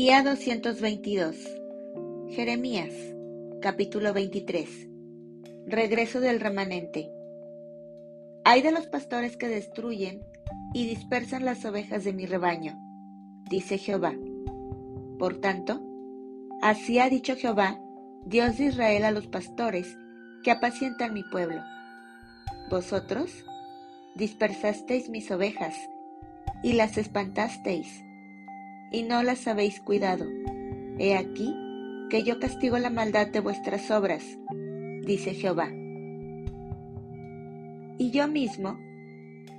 Día 222. Jeremías, capítulo 23. Regreso del remanente. Hay de los pastores que destruyen y dispersan las ovejas de mi rebaño, dice Jehová. Por tanto, así ha dicho Jehová, Dios de Israel a los pastores que apacientan mi pueblo. Vosotros dispersasteis mis ovejas y las espantasteis y no las habéis cuidado. He aquí que yo castigo la maldad de vuestras obras, dice Jehová. Y yo mismo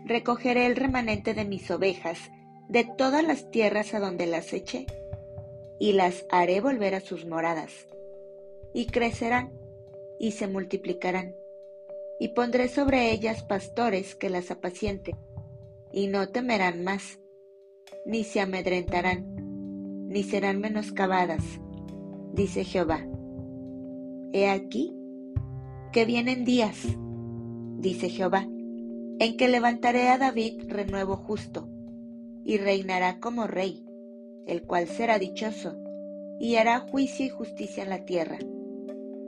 recogeré el remanente de mis ovejas de todas las tierras a donde las eché, y las haré volver a sus moradas, y crecerán, y se multiplicarán, y pondré sobre ellas pastores que las apacienten, y no temerán más ni se amedrentarán, ni serán menoscabadas, dice Jehová. He aquí que vienen días, dice Jehová, en que levantaré a David renuevo justo, y reinará como rey, el cual será dichoso, y hará juicio y justicia en la tierra.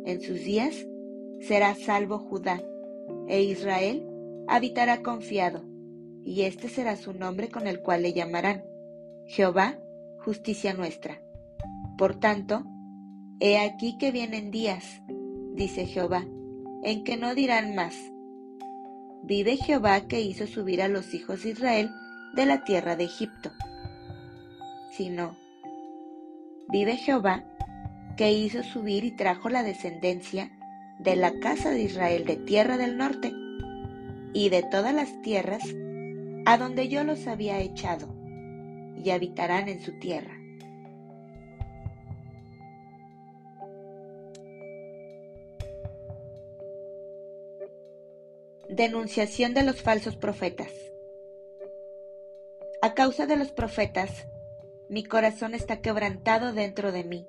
En sus días será salvo Judá, e Israel habitará confiado y este será su nombre con el cual le llamarán Jehová, justicia nuestra. Por tanto, he aquí que vienen días, dice Jehová, en que no dirán más, vive Jehová que hizo subir a los hijos de Israel de la tierra de Egipto, sino, vive Jehová que hizo subir y trajo la descendencia de la casa de Israel de tierra del norte y de todas las tierras a donde yo los había echado, y habitarán en su tierra. Denunciación de los falsos profetas. A causa de los profetas, mi corazón está quebrantado dentro de mí.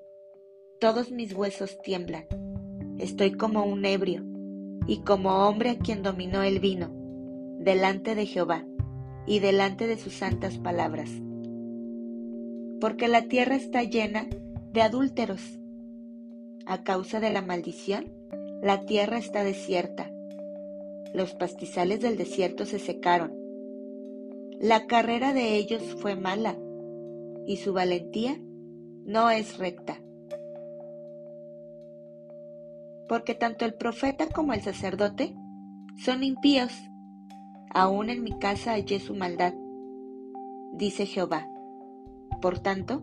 Todos mis huesos tiemblan. Estoy como un ebrio y como hombre a quien dominó el vino, delante de Jehová y delante de sus santas palabras. Porque la tierra está llena de adúlteros. A causa de la maldición, la tierra está desierta. Los pastizales del desierto se secaron. La carrera de ellos fue mala y su valentía no es recta. Porque tanto el profeta como el sacerdote son impíos aún en mi casa hallé su maldad, dice Jehová. Por tanto,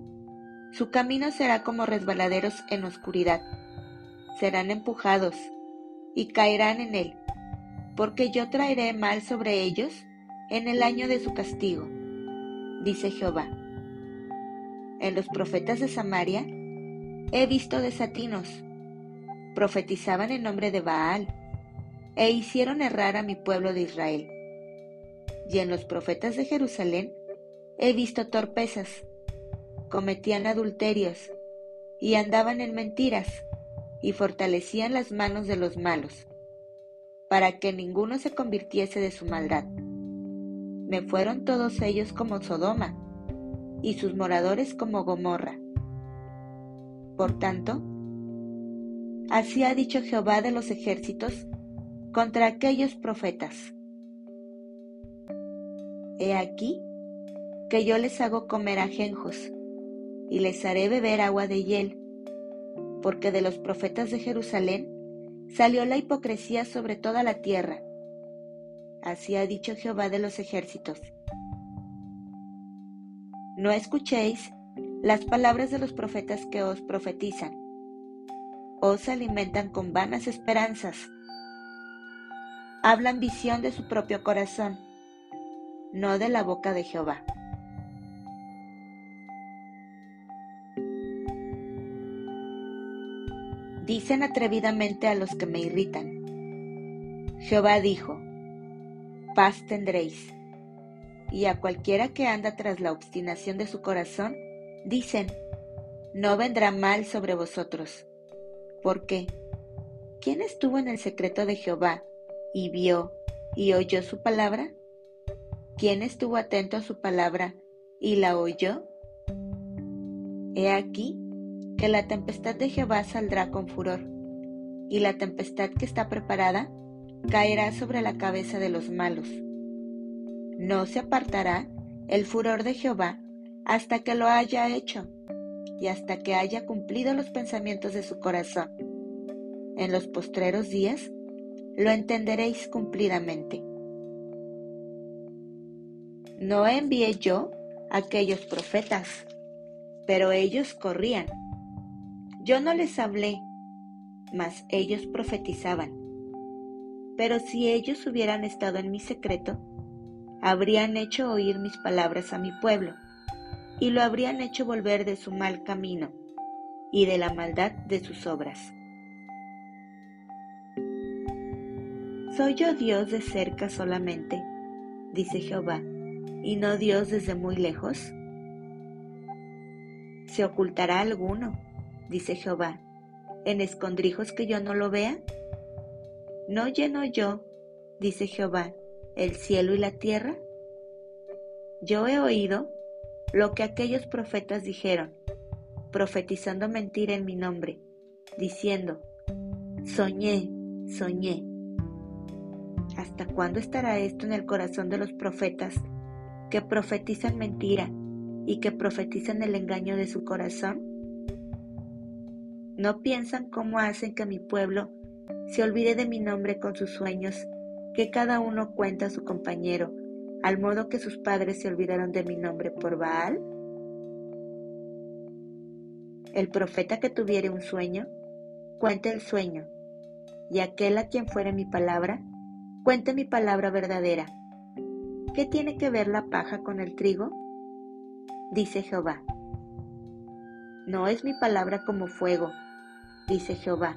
su camino será como resbaladeros en oscuridad. Serán empujados y caerán en él, porque yo traeré mal sobre ellos en el año de su castigo, dice Jehová. En los profetas de Samaria he visto desatinos, profetizaban en nombre de Baal, e hicieron errar a mi pueblo de Israel y en los profetas de Jerusalén he visto torpezas, cometían adulterios y andaban en mentiras y fortalecían las manos de los malos, para que ninguno se convirtiese de su maldad. Me fueron todos ellos como Sodoma y sus moradores como Gomorra. Por tanto, así ha dicho Jehová de los ejércitos contra aquellos profetas He aquí que yo les hago comer ajenjos y les haré beber agua de hiel, porque de los profetas de Jerusalén salió la hipocresía sobre toda la tierra. Así ha dicho Jehová de los ejércitos. No escuchéis las palabras de los profetas que os profetizan. Os alimentan con vanas esperanzas. Hablan visión de su propio corazón no de la boca de Jehová. Dicen atrevidamente a los que me irritan. Jehová dijo, paz tendréis. Y a cualquiera que anda tras la obstinación de su corazón, dicen, no vendrá mal sobre vosotros. ¿Por qué? ¿Quién estuvo en el secreto de Jehová y vio y oyó su palabra? ¿Quién estuvo atento a su palabra y la oyó? He aquí que la tempestad de Jehová saldrá con furor, y la tempestad que está preparada caerá sobre la cabeza de los malos. No se apartará el furor de Jehová hasta que lo haya hecho y hasta que haya cumplido los pensamientos de su corazón. En los postreros días lo entenderéis cumplidamente. No envié yo aquellos profetas, pero ellos corrían. Yo no les hablé, mas ellos profetizaban. Pero si ellos hubieran estado en mi secreto, habrían hecho oír mis palabras a mi pueblo, y lo habrían hecho volver de su mal camino y de la maldad de sus obras. ¿Soy yo Dios de cerca solamente? dice Jehová y no Dios desde muy lejos? ¿Se ocultará alguno, dice Jehová, en escondrijos que yo no lo vea? ¿No lleno yo, dice Jehová, el cielo y la tierra? Yo he oído lo que aquellos profetas dijeron, profetizando mentira en mi nombre, diciendo, soñé, soñé. ¿Hasta cuándo estará esto en el corazón de los profetas que profetizan mentira y que profetizan el engaño de su corazón? ¿No piensan cómo hacen que mi pueblo se olvide de mi nombre con sus sueños, que cada uno cuenta a su compañero, al modo que sus padres se olvidaron de mi nombre por Baal? El profeta que tuviere un sueño, cuente el sueño, y aquel a quien fuere mi palabra, cuente mi palabra verdadera ¿Qué tiene que ver la paja con el trigo? Dice Jehová. No es mi palabra como fuego, dice Jehová,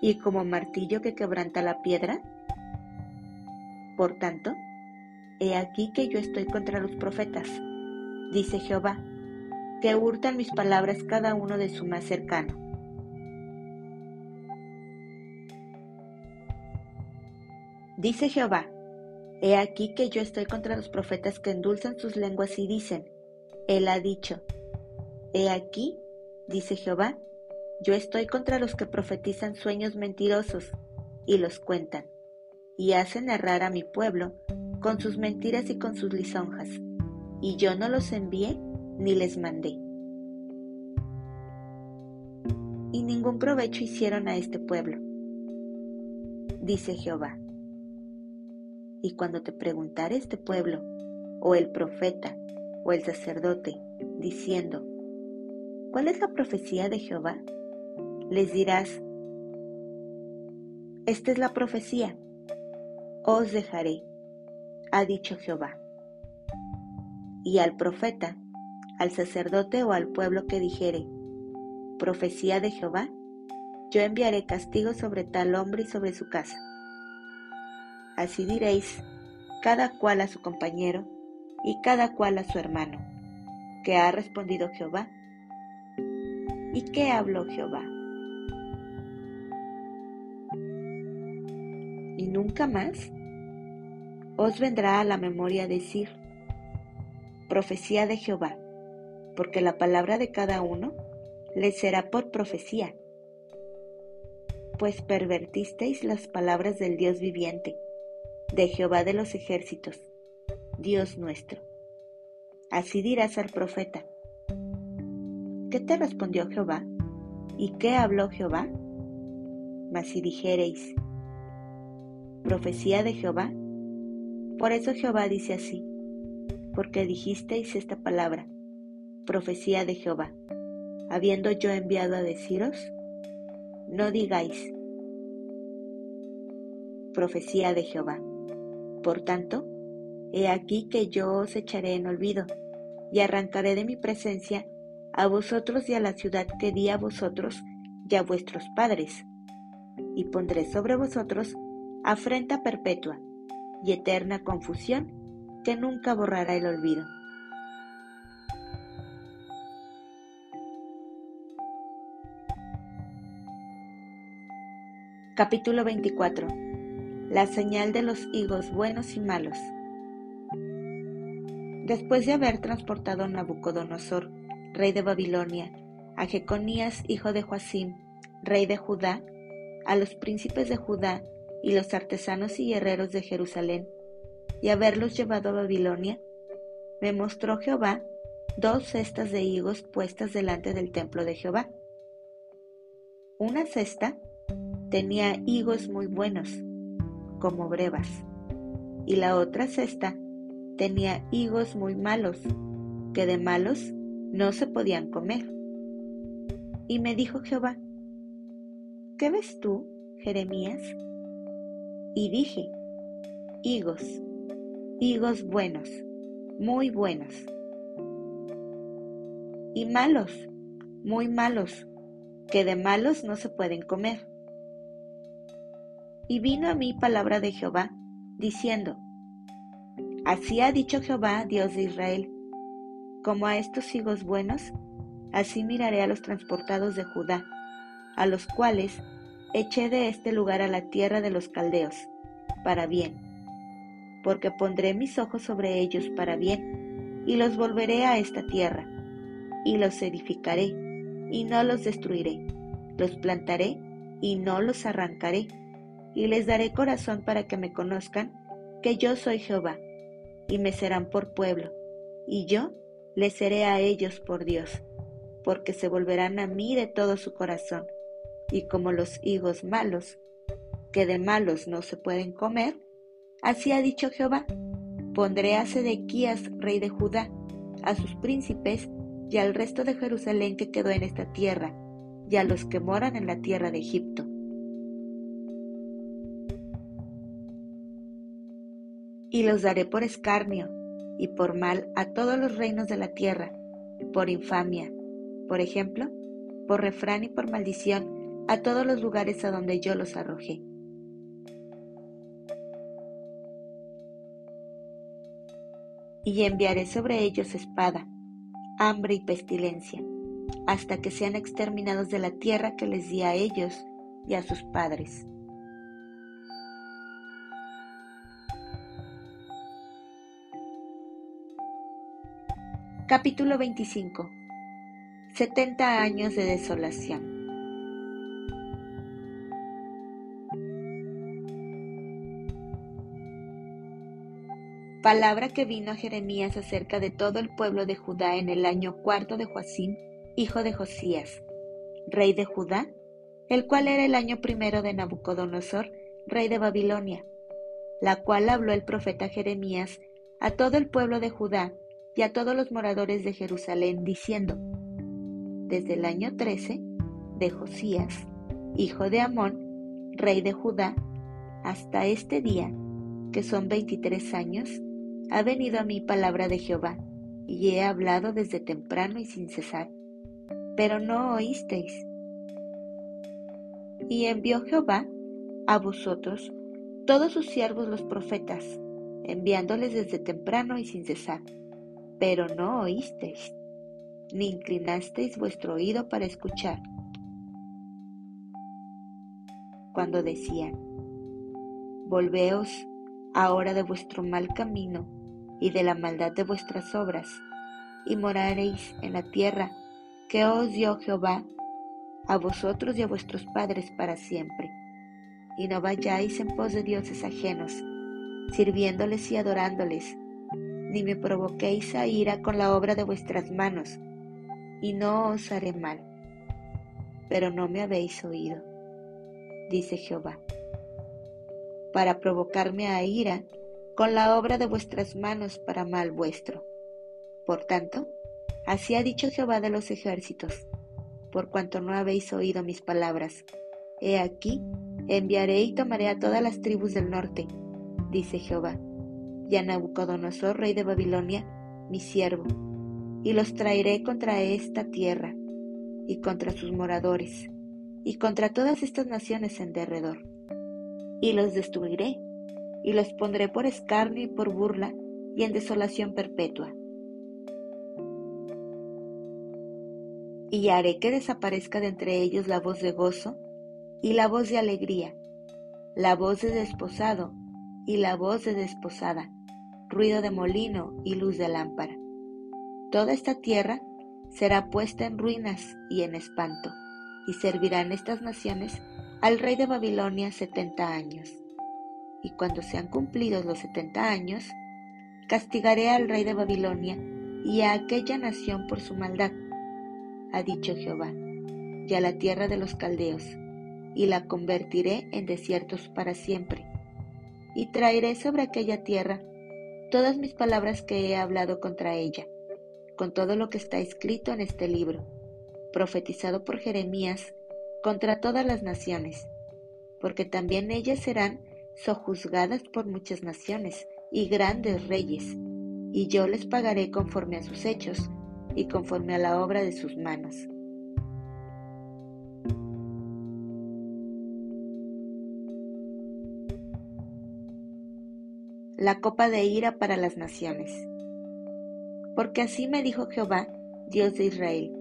y como martillo que quebranta la piedra. Por tanto, he aquí que yo estoy contra los profetas, dice Jehová, que hurtan mis palabras cada uno de su más cercano. Dice Jehová, He aquí que yo estoy contra los profetas que endulzan sus lenguas y dicen, Él ha dicho. He aquí, dice Jehová, yo estoy contra los que profetizan sueños mentirosos y los cuentan, y hacen errar a mi pueblo con sus mentiras y con sus lisonjas, y yo no los envié ni les mandé. Y ningún provecho hicieron a este pueblo, dice Jehová. Y cuando te preguntare este pueblo, o el profeta, o el sacerdote, diciendo, ¿cuál es la profecía de Jehová? Les dirás, esta es la profecía, os dejaré, ha dicho Jehová. Y al profeta, al sacerdote o al pueblo que dijere, profecía de Jehová, yo enviaré castigo sobre tal hombre y sobre su casa Así diréis, cada cual a su compañero y cada cual a su hermano, que ha respondido Jehová. ¿Y qué habló Jehová? Nunca más os vendrá a la memoria decir, profecía de Jehová, porque la palabra de cada uno le será por profecía, pues pervertisteis las palabras del Dios viviente de Jehová de los ejércitos, Dios nuestro. Así dirás al profeta. ¿Qué te respondió Jehová? ¿Y qué habló Jehová? Mas si dijereis, profecía de Jehová, por eso Jehová dice así, porque dijisteis esta palabra, profecía de Jehová, habiendo yo enviado a deciros, no digáis, profecía de Jehová. Por tanto, he aquí que yo os echaré en olvido, y arrancaré de mi presencia a vosotros y a la ciudad que di a vosotros y a vuestros padres, y pondré sobre vosotros afrenta perpetua y eterna confusión que nunca borrará el olvido. Capítulo 24 la señal de los higos buenos y malos. Después de haber transportado a Nabucodonosor, rey de Babilonia, a Jeconías, hijo de Joacim, rey de Judá, a los príncipes de Judá y los artesanos y guerreros de Jerusalén, y haberlos llevado a Babilonia, me mostró Jehová dos cestas de higos puestas delante del templo de Jehová. Una cesta tenía higos muy buenos, como brevas, y la otra cesta tenía higos muy malos, que de malos no se podían comer. Y me dijo Jehová, ¿qué ves tú, Jeremías? Y dije, higos, higos buenos, muy buenos. Y malos, muy malos, que de malos no se pueden comer. Y vino a mí palabra de Jehová, diciendo, Así ha dicho Jehová, Dios de Israel, como a estos higos buenos, así miraré a los transportados de Judá, a los cuales eché de este lugar a la tierra de los caldeos, para bien, porque pondré mis ojos sobre ellos para bien, y los volveré a esta tierra, y los edificaré, y no los destruiré, los plantaré, y no los arrancaré, y les daré corazón para que me conozcan, que yo soy Jehová, y me serán por pueblo, y yo les seré a ellos por Dios, porque se volverán a mí de todo su corazón, y como los higos malos, que de malos no se pueden comer, así ha dicho Jehová, pondré a Sedequías, rey de Judá, a sus príncipes y al resto de Jerusalén que quedó en esta tierra, y a los que moran en la tierra de Egipto. Y los daré por escarnio y por mal a todos los reinos de la tierra, por infamia, por ejemplo, por refrán y por maldición, a todos los lugares a donde yo los arrojé. Y enviaré sobre ellos espada, hambre y pestilencia, hasta que sean exterminados de la tierra que les di a ellos y a sus padres. Capítulo 25 70 años de desolación palabra que vino a Jeremías acerca de todo el pueblo de Judá en el año cuarto de Joacim, hijo de Josías, rey de Judá, el cual era el año primero de Nabucodonosor, rey de Babilonia, la cual habló el profeta Jeremías a todo el pueblo de Judá y a todos los moradores de Jerusalén, diciendo, desde el año trece de Josías, hijo de Amón, rey de Judá, hasta este día, que son veintitrés años, ha venido a mí palabra de Jehová, y he hablado desde temprano y sin cesar, pero no oísteis. Y envió Jehová a vosotros todos sus siervos los profetas, enviándoles desde temprano y sin cesar, pero no oísteis, ni inclinasteis vuestro oído para escuchar. Cuando decían, Volveos ahora de vuestro mal camino y de la maldad de vuestras obras, y moraréis en la tierra que os dio Jehová a vosotros y a vuestros padres para siempre. Y no vayáis en pos de dioses ajenos, sirviéndoles y adorándoles, ni me provoquéis a ira con la obra de vuestras manos, y no os haré mal. Pero no me habéis oído, dice Jehová. Para provocarme a ira, con la obra de vuestras manos para mal vuestro. Por tanto, así ha dicho Jehová de los ejércitos, por cuanto no habéis oído mis palabras. He aquí, enviaré y tomaré a todas las tribus del norte, dice Jehová, y a Nabucodonosor, rey de Babilonia, mi siervo, y los traeré contra esta tierra, y contra sus moradores, y contra todas estas naciones en derredor, y los destruiré y los pondré por escarnio y por burla y en desolación perpetua. Y haré que desaparezca de entre ellos la voz de gozo y la voz de alegría, la voz de desposado y la voz de desposada, ruido de molino y luz de lámpara. Toda esta tierra será puesta en ruinas y en espanto, y servirán estas naciones al rey de Babilonia setenta años. Y cuando sean cumplidos los setenta años, castigaré al rey de Babilonia y a aquella nación por su maldad, ha dicho Jehová, y a la tierra de los caldeos, y la convertiré en desiertos para siempre, y traeré sobre aquella tierra todas mis palabras que he hablado contra ella, con todo lo que está escrito en este libro, profetizado por Jeremías contra todas las naciones, porque también ellas serán sojuzgadas por muchas naciones y grandes reyes, y yo les pagaré conforme a sus hechos y conforme a la obra de sus manos. La copa de ira para las naciones. Porque así me dijo Jehová, Dios de Israel,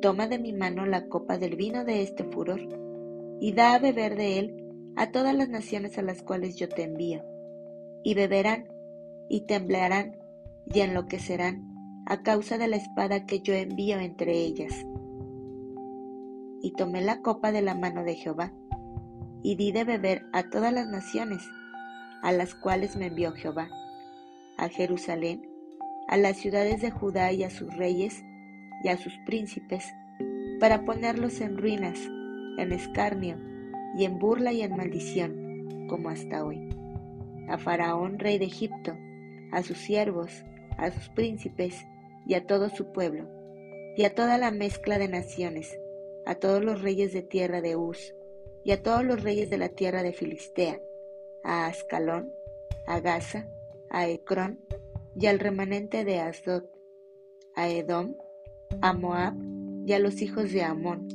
toma de mi mano la copa del vino de este furor, y da a beber de él a todas las naciones a las cuales yo te envío, y beberán, y temblarán, y enloquecerán, a causa de la espada que yo envío entre ellas. Y tomé la copa de la mano de Jehová, y di de beber a todas las naciones, a las cuales me envió Jehová, a Jerusalén, a las ciudades de Judá y a sus reyes y a sus príncipes, para ponerlos en ruinas, en escarnio, y en burla y en maldición, como hasta hoy. A Faraón, rey de Egipto, a sus siervos, a sus príncipes y a todo su pueblo, y a toda la mezcla de naciones, a todos los reyes de tierra de Uz, y a todos los reyes de la tierra de Filistea, a Ascalón, a Gaza, a Ecrón, y al remanente de Asdod, a Edom, a Moab, y a los hijos de Amón,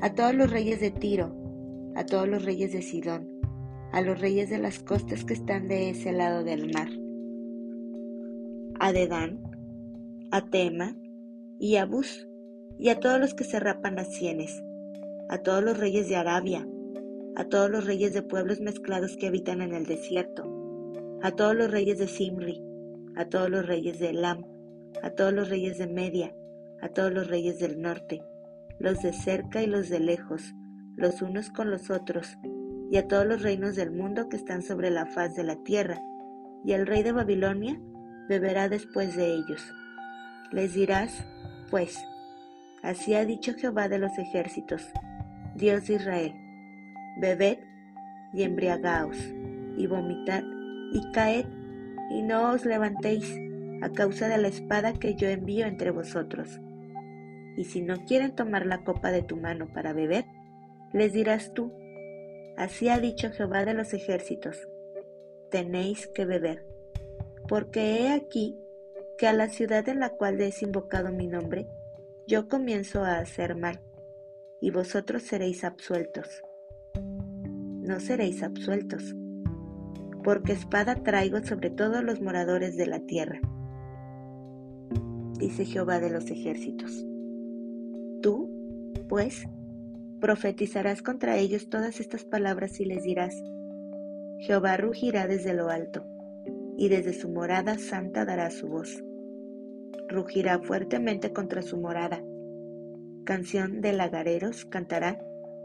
a todos los reyes de Tiro, a todos los reyes de Sidón, a los reyes de las costas que están de ese lado del mar, a Dedán, a Tema y a Bus, y a todos los que se rapan las sienes, a todos los reyes de Arabia, a todos los reyes de pueblos mezclados que habitan en el desierto, a todos los reyes de Simri, a todos los reyes de Elam, a todos los reyes de Media, a todos los reyes del norte, los de cerca y los de lejos, los unos con los otros, y a todos los reinos del mundo que están sobre la faz de la tierra, y el rey de Babilonia beberá después de ellos. Les dirás, pues, así ha dicho Jehová de los ejércitos, Dios de Israel, bebed y embriagaos, y vomitad, y caed, y no os levantéis, a causa de la espada que yo envío entre vosotros. Y si no quieren tomar la copa de tu mano para beber, les dirás tú, así ha dicho Jehová de los ejércitos, tenéis que beber, porque he aquí que a la ciudad en la cual es invocado mi nombre, yo comienzo a hacer mal, y vosotros seréis absueltos. No seréis absueltos, porque espada traigo sobre todos los moradores de la tierra, dice Jehová de los ejércitos. Tú, pues, profetizarás contra ellos todas estas palabras y les dirás, Jehová rugirá desde lo alto, y desde su morada santa dará su voz. Rugirá fuertemente contra su morada. Canción de lagareros cantará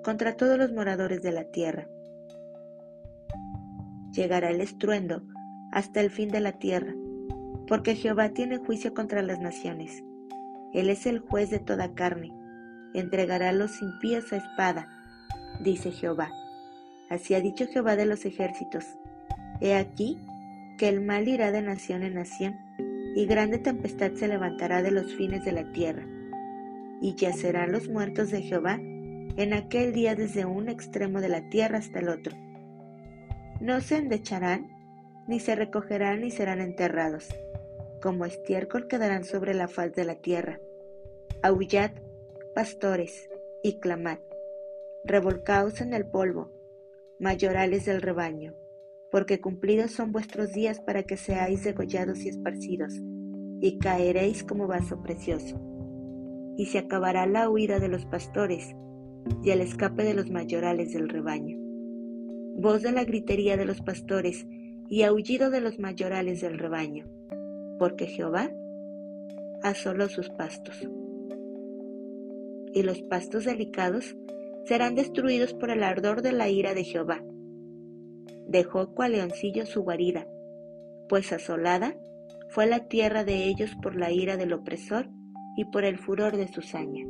contra todos los moradores de la tierra. Llegará el estruendo hasta el fin de la tierra, porque Jehová tiene juicio contra las naciones. Él es el juez de toda carne, entregará los impíos a espada, dice Jehová. Así ha dicho Jehová de los ejércitos. He aquí que el mal irá de nación en nación, y grande tempestad se levantará de los fines de la tierra. Y yacerán los muertos de Jehová en aquel día desde un extremo de la tierra hasta el otro. No se endecharán, ni se recogerán, ni serán enterrados. Como estiércol quedarán sobre la faz de la tierra. Aullad, pastores, y clamad. Revolcaos en el polvo, mayorales del rebaño porque cumplidos son vuestros días para que seáis degollados y esparcidos, y caeréis como vaso precioso. Y se acabará la huida de los pastores, y el escape de los mayorales del rebaño. Voz de la gritería de los pastores, y aullido de los mayorales del rebaño, porque Jehová asoló sus pastos. Y los pastos delicados serán destruidos por el ardor de la ira de Jehová. Dejó cual leoncillo su guarida, pues asolada fue la tierra de ellos por la ira del opresor y por el furor de su saña.